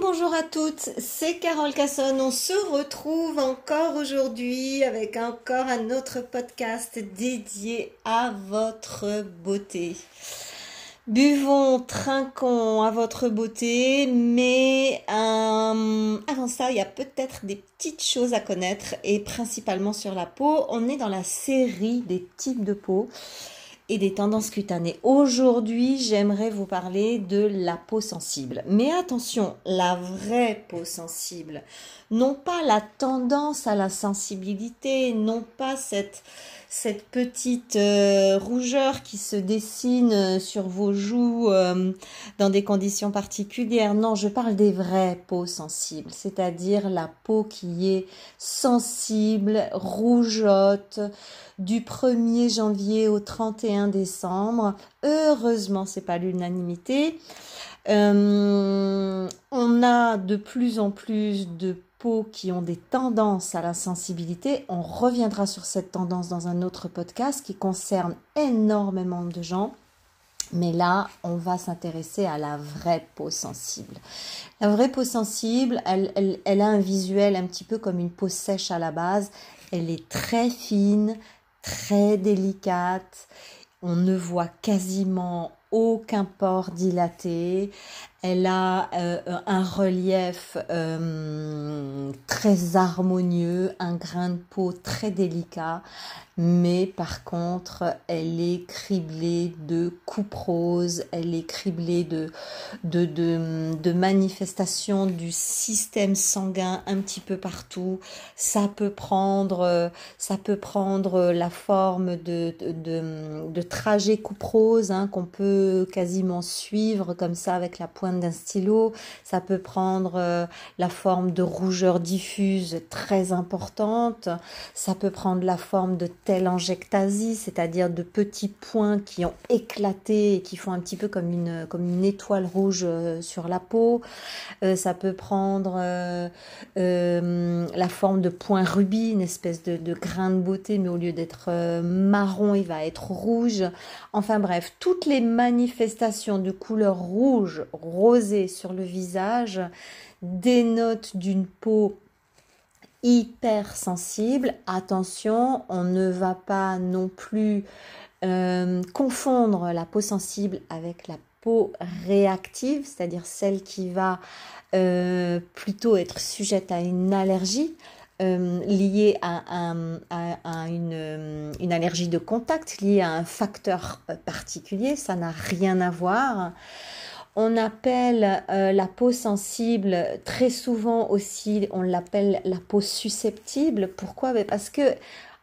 bonjour à toutes, c'est Carole Casson. On se retrouve encore aujourd'hui avec encore un autre podcast dédié à votre beauté. Buvons, trinquons à votre beauté, mais euh, avant ça, il y a peut-être des petites choses à connaître et principalement sur la peau. On est dans la série des types de peau et des tendances cutanées. Aujourd'hui, j'aimerais vous parler de la peau sensible. Mais attention, la vraie peau sensible. Non pas la tendance à la sensibilité, non pas cette cette petite euh, rougeur qui se dessine euh, sur vos joues euh, dans des conditions particulières. Non, je parle des vraies peaux sensibles, c'est-à-dire la peau qui est sensible, rougeote, du 1er janvier au 31 décembre. Heureusement, c'est pas l'unanimité. on a de plus en plus de qui ont des tendances à la sensibilité. On reviendra sur cette tendance dans un autre podcast qui concerne énormément de gens. Mais là, on va s'intéresser à la vraie peau sensible. La vraie peau sensible, elle, elle, a un visuel un petit peu comme une peau sèche à la base. Elle est très fine, très délicate. On ne voit quasiment aucun port dilaté. Elle a euh, un relief euh, très harmonieux, un grain de peau très délicat, mais par contre, elle est criblée de coupes roses, elle est criblée de, de, de, manifestations du système sanguin un petit peu partout. Ça peut prendre, ça peut prendre la forme de, de, de, trajet coupe rose hein, qu'on peut quasiment suivre comme ça avec la pointe d'un stylo. Ça peut prendre euh, la forme de rougeur diffuse très importante. Ça peut prendre la forme de telle c'est-à-dire de petits points qui ont éclaté et qui font un petit peu comme une, comme une étoile rouge euh, sur la peau. Euh, ça peut prendre la forme de point rubis, une espèce de, de grain de beauté, mais au lieu d'être marron, il va être rouge. Enfin bref, toutes les manifestations de couleur rouge, rosée sur le visage dénotent d'une peau hyper sensible. Attention, on ne va pas non plus euh, confondre la peau sensible avec la peau réactive, c'est-à-dire celle qui va euh, plutôt être sujette à une allergie. Euh, liée à, une, allergie de contact, liée à un facteur particulier, ça n'a rien à voir. On appelle euh, la peau sensible très souvent aussi, on l'appelle la peau susceptible. Pourquoi? Ben, Parce que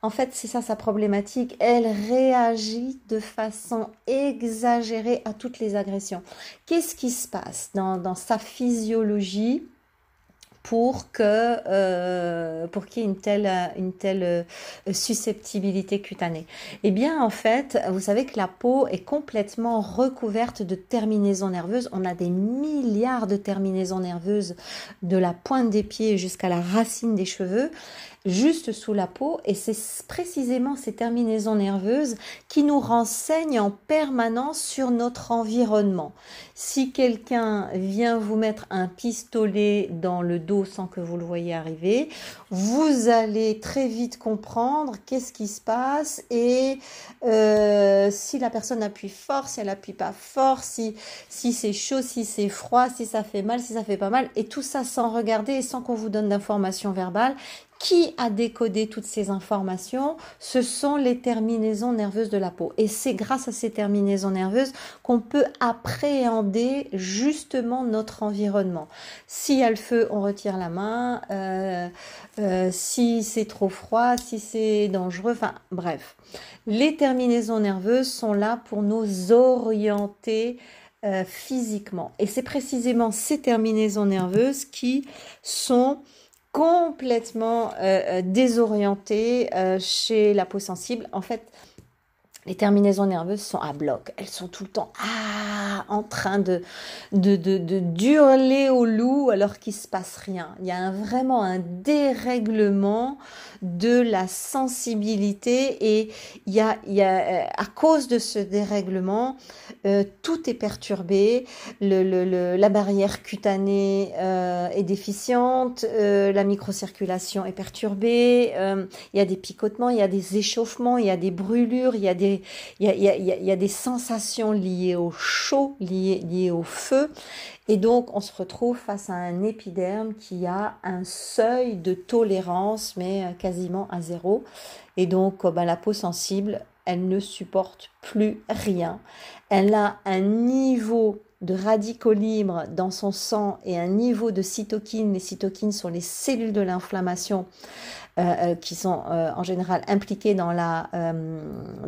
en fait, c'est ça sa problématique. Elle réagit de façon exagérée à toutes les agressions. Qu'est-ce qui se passe dans, dans sa physiologie? Pour que euh, pour qu'il y ait une telle une telle euh, susceptibilité cutanée Eh bien en fait, vous savez que la peau est complètement recouverte de terminaisons nerveuses. On a des milliards de terminaisons nerveuses de la pointe des pieds jusqu'à la racine des cheveux juste sous la peau et c'est précisément ces terminaisons nerveuses qui nous renseignent en permanence sur notre environnement. Si quelqu'un vient vous mettre un pistolet dans le dos sans que vous le voyez arriver, vous allez très vite comprendre qu'est-ce qui se passe et euh, si la personne appuie fort, si elle appuie pas fort, si, si c'est chaud, si c'est froid, si ça fait mal, si ça fait pas mal, et tout ça sans regarder et sans qu'on vous donne d'informations verbales qui a décodé toutes ces informations? Ce sont les terminaisons nerveuses de la peau. Et c'est grâce à ces terminaisons nerveuses qu'on peut appréhender justement notre environnement. Si y a le feu, on retire la main. Euh, euh, si c'est trop froid, si c'est dangereux, enfin bref. Les terminaisons nerveuses sont là pour nous orienter euh, physiquement. Et c'est précisément ces terminaisons nerveuses qui sont complètement euh, euh, désorienté euh, chez la peau sensible. En fait, les terminaisons nerveuses sont à bloc. Elles sont tout le temps ah, en train de, de, de, de d'hurler au loup alors qu'il se passe rien. Il y a vraiment un dérèglement de la sensibilité et il y a, il y a euh, à cause de ce dérèglement, euh, tout est perturbé. La barrière cutanée euh, est déficiente, la microcirculation est perturbée. il y a des picotements, il y a des échauffements, il y a des brûlures, il y a des il y a, des sensations liées au chaud, liées, au feu. Et donc, on se retrouve face à un épiderme qui a un seuil de tolérance, mais euh, quasiment à zéro. Et donc, ben, la peau sensible, elle ne supporte plus rien. Elle a un niveau de radicaux libres dans son sang et un niveau de cytokines. Les cytokines sont les cellules de l'inflammation euh, euh, qui sont euh, en général impliqués dans la,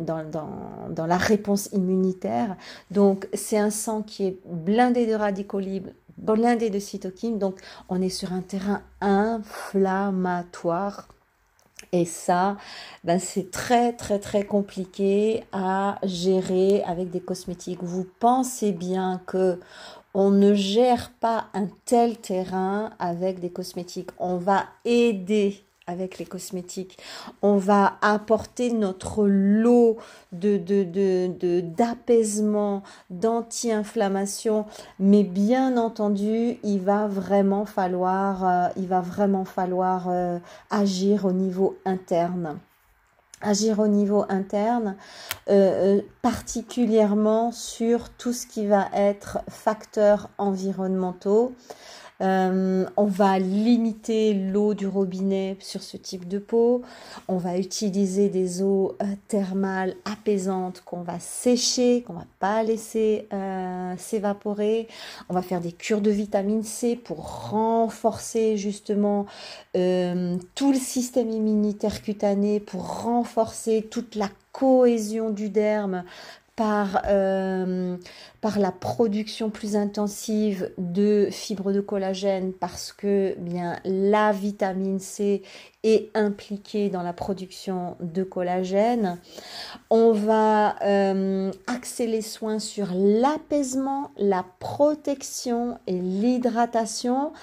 dans, la réponse immunitaire. Donc c'est un sang qui est blindé de radicaux libres, blindé de cytokines. Donc on est sur un terrain inflammatoire. Et ça, ben c'est très très très compliqué à gérer avec des cosmétiques. Vous pensez bien que on ne gère pas un tel terrain avec des cosmétiques. On va aider avec les cosmétiques. On va apporter notre lot de, de, d'apaisement, d'anti-inflammation, mais bien entendu, il va vraiment falloir, euh, il va vraiment falloir euh, agir au niveau interne. Agir au niveau interne, euh, particulièrement sur tout ce qui va être facteurs environnementaux, euh, on va limiter l'eau du robinet sur ce type de peau. On va utiliser des eaux euh, thermales apaisantes qu'on va sécher, qu'on va pas laisser euh, s'évaporer. On va faire des cures de vitamine C pour renforcer justement tout le système immunitaire cutané, pour renforcer toute la cohésion du derme, par, euh, par la production plus intensive de fibres de collagène parce que bien la vitamine C est impliquée dans la production de collagène. On va euh, axer les soins sur l'apaisement, la protection et l'hydratation.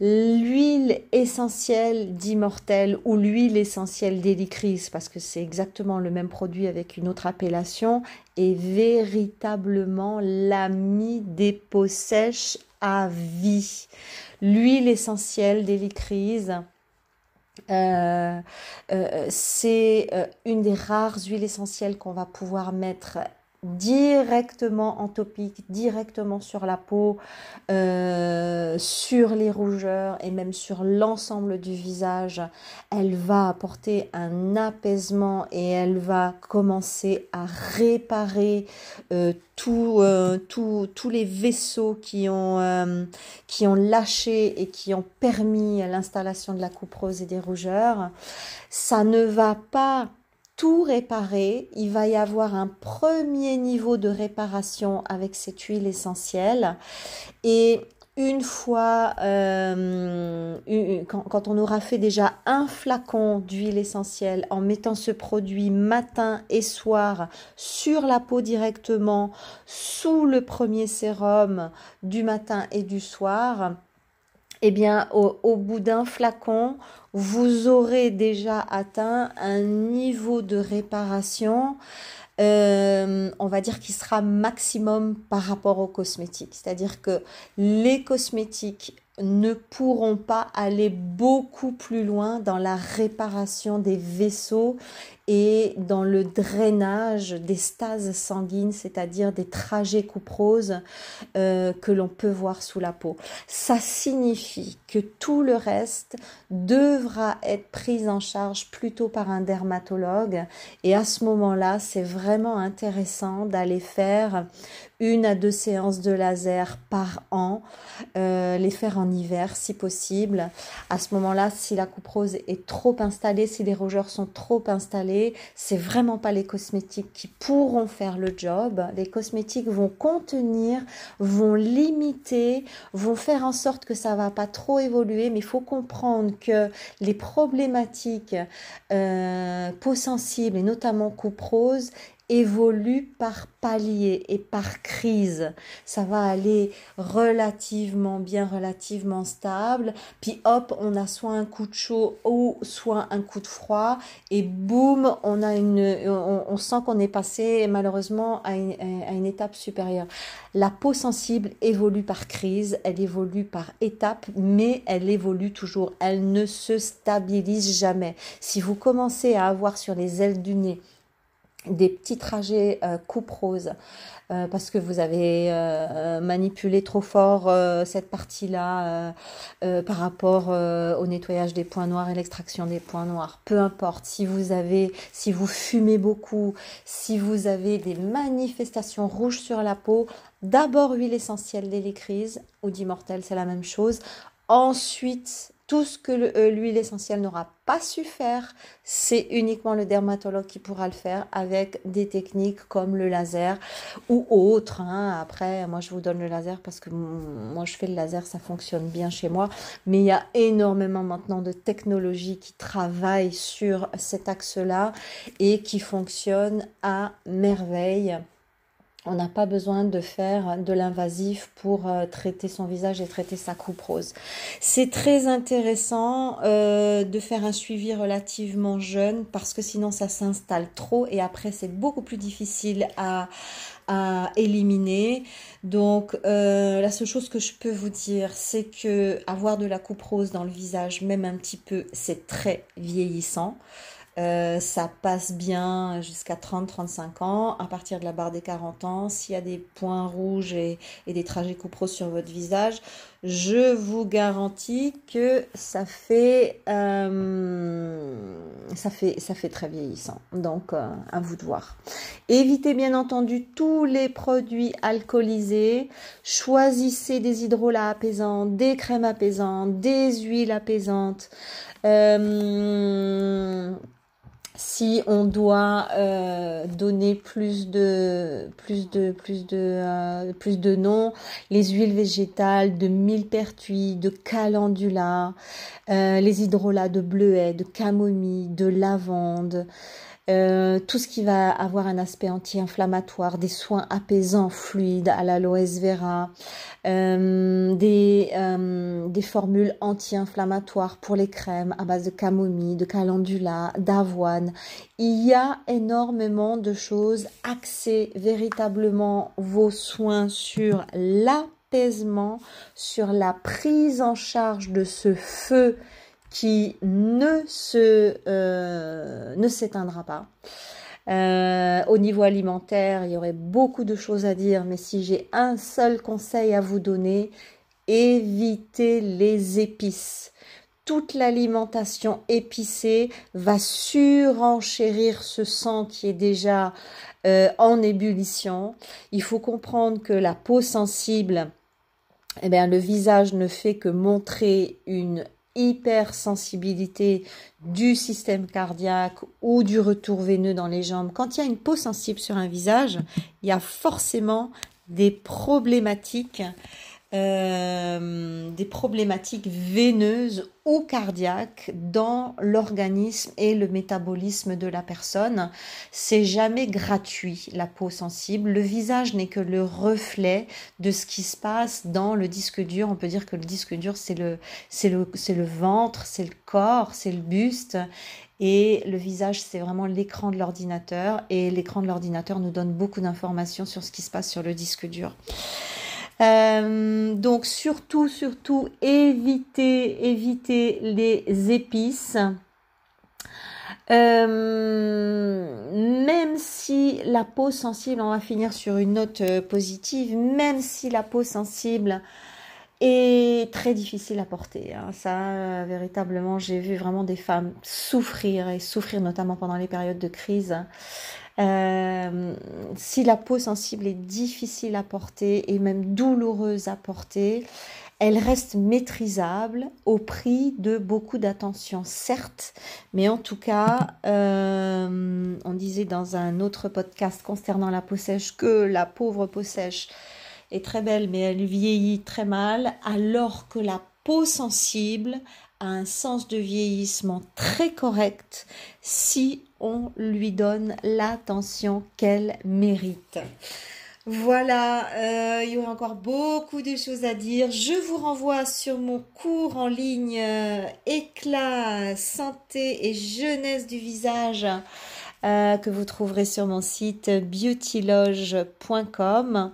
L'huile essentielle d'immortel ou l'huile essentielle d'hélicris, parce que c'est exactement le même produit avec une autre appellation, est véritablement l'ami des peaux sèches à vie. L'huile essentielle d'hélicris, euh, euh, c'est euh, une des rares huiles essentielles qu'on va pouvoir mettre directement en topique, directement sur la peau, euh, sur les rougeurs et même sur l'ensemble du visage. Elle va apporter un apaisement et elle va commencer à réparer euh, euh, tous les vaisseaux qui ont, qui ont lâché et qui ont permis l'installation de la coupe rose et des rougeurs. Ça ne va pas tout réparer. Il va y avoir un premier niveau de réparation avec cette huile essentielle. Et une fois, euh, quand, on aura fait déjà un flacon d'huile essentielle en mettant ce produit matin et soir sur la peau directement, sous le premier sérum du matin et du soir, eh bien, au bout d'un flacon, vous aurez déjà atteint un niveau de réparation, euh, on va dire, qui sera maximum par rapport aux cosmétiques. C'est-à-dire que les cosmétiques ne pourront pas aller beaucoup plus loin dans la réparation des vaisseaux et dans le drainage des stases sanguines, c'est-à-dire des trajets couperoses euh, que l'on peut voir sous la peau. Ça signifie que tout le reste devra être pris en charge plutôt par un dermatologue et à ce moment-là, c'est vraiment intéressant d'aller faire une à deux séances de laser par an, euh, les faire en hiver si possible. À ce moment-là, si la couperose est trop installée, si les rougeurs sont trop installées, c'est vraiment pas les cosmétiques qui pourront faire le job. Les cosmétiques vont contenir, vont limiter, vont faire en sorte que ça va pas trop évoluer, mais il faut comprendre que les problématiques euh, peau sensible et notamment couperose évolue par palier et par crise. Ça va aller relativement bien, relativement stable. Puis hop, on a soit un coup de chaud ou soit un coup de froid. Et boum, on a une, on, sent qu'on est passé malheureusement à une, à une étape supérieure. La peau sensible évolue par crise, elle évolue par étape, mais elle évolue toujours. Elle ne se stabilise jamais. Si vous commencez à avoir sur les ailes du nez des petits trajets euh, coupe rose euh, parce que vous avez euh, manipulé trop fort cette partie-là par rapport au nettoyage des points noirs et l'extraction des points noirs. Peu importe si vous avez, si vous fumez beaucoup, si vous avez des manifestations rouges sur la peau, d'abord huile essentielle d'hélicryse ou d'immortel, c'est la même chose. Ensuite, tout ce que euh, l'huile essentielle n'aura pas su faire, c'est uniquement le dermatologue qui pourra le faire avec des techniques comme le laser ou autres. Hein. Après, moi, je vous donne le laser parce que moi, je fais le laser, ça fonctionne bien chez moi. Mais il y a énormément maintenant de technologies qui travaillent sur cet axe-là et qui fonctionnent à merveille. On n'a pas besoin de faire de l'invasif pour euh, traiter son visage et traiter sa coupe rose. C'est très intéressant euh, de faire un suivi relativement jeune parce que sinon ça s'installe trop et après c'est beaucoup plus difficile à, éliminer. Donc euh, la seule chose que je peux vous dire, c'est que avoir de la coupe rose dans le visage, même un petit peu, c'est très vieillissant. Euh, ça passe bien jusqu'à 30-35 ans. À partir de la barre des 40 ans, s'il y a des points rouges et, des trajets coupros sur votre visage, je vous garantis que ça fait, euh, ça fait, ça fait très vieillissant. Donc, euh, à vous de voir. Évitez bien entendu tous les produits alcoolisés. Choisissez des hydrolats apaisants, des crèmes apaisantes, des huiles apaisantes. Euh, si on doit euh, donner plus de plus de plus de euh, plus de noms, les huiles végétales de millepertuis, de calendula, euh, les hydrolats de bleuet, de camomille, de lavande, euh, tout ce qui va avoir un aspect anti-inflammatoire, des soins apaisants fluides à l'aloe vera, euh, des, euh, des formules anti-inflammatoires pour les crèmes à base de camomille, de calendula, d'avoine. Il y a énormément de choses. Axez véritablement vos soins sur l'apaisement, sur la prise en charge de ce feu qui ne se euh, ne s'éteindra pas. Euh, au niveau alimentaire, il y aurait beaucoup de choses à dire, mais si j'ai un seul conseil à vous donner, évitez les épices. Toute l'alimentation épicée va surenchérir ce sang qui est déjà euh, en ébullition. Il faut comprendre que la peau sensible, eh bien, le visage ne fait que montrer une hypersensibilité du système cardiaque ou du retour veineux dans les jambes, quand il y a une peau sensible sur un visage, il y a forcément des problématiques euh, des problématiques veineuses ou cardiaques dans l'organisme et le métabolisme de la personne. C'est jamais gratuit la peau sensible. Le visage n'est que le reflet de ce qui se passe dans le disque dur. On peut dire que le disque dur c'est le c'est le c'est le ventre, c'est le corps, c'est le buste et le visage, c'est vraiment l'écran de l'ordinateur. Et l'écran de l'ordinateur nous donne beaucoup d'informations sur ce qui se passe sur le disque dur. Euh, donc surtout, surtout, évitez, évitez les épices. Euh, même si la peau sensible, on va finir sur une note euh, positive, même si la peau sensible très difficile à porter. Hein, ça, véritablement, j'ai vu vraiment des femmes souffrir et souffrir notamment pendant les périodes de crise. Euh, si la peau sensible est difficile à porter et même douloureuse à porter, elle reste maîtrisable au prix de beaucoup d'attention, certes, mais en tout cas, euh, on disait dans un autre podcast concernant la peau sèche que la pauvre peau sèche est très belle, mais elle vieillit très mal, alors que la peau sensible a un sens de vieillissement très correct si on lui donne l'attention qu'elle mérite. Voilà, euh, il y aura encore beaucoup de choses à dire. Je vous renvoie sur mon cours en ligne euh, éclat, santé et jeunesse du visage euh, que vous trouverez sur mon site beautyloge.com.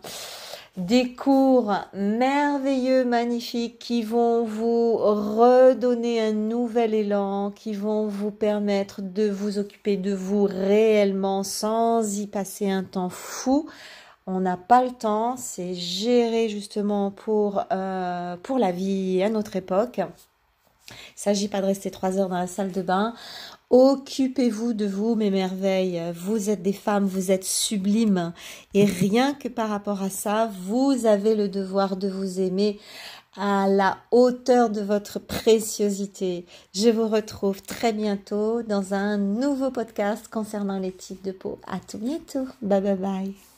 Des cours merveilleux, magnifiques qui vont vous redonner un nouvel élan, qui vont vous permettre de vous occuper de vous réellement sans y passer un temps fou on n'a pas le temps, c'est géré justement pour, euh, la vie à notre époque. Il ne s'agit pas de rester trois heures dans la salle de bain. Occupez-vous de vous, mes merveilles. Vous êtes des femmes, vous êtes sublimes. Et rien que par rapport à ça, vous avez le devoir de vous aimer à la hauteur de votre préciosité. Je vous retrouve très bientôt dans un nouveau podcast concernant les types de peau. À tout bientôt. Bye bye bye.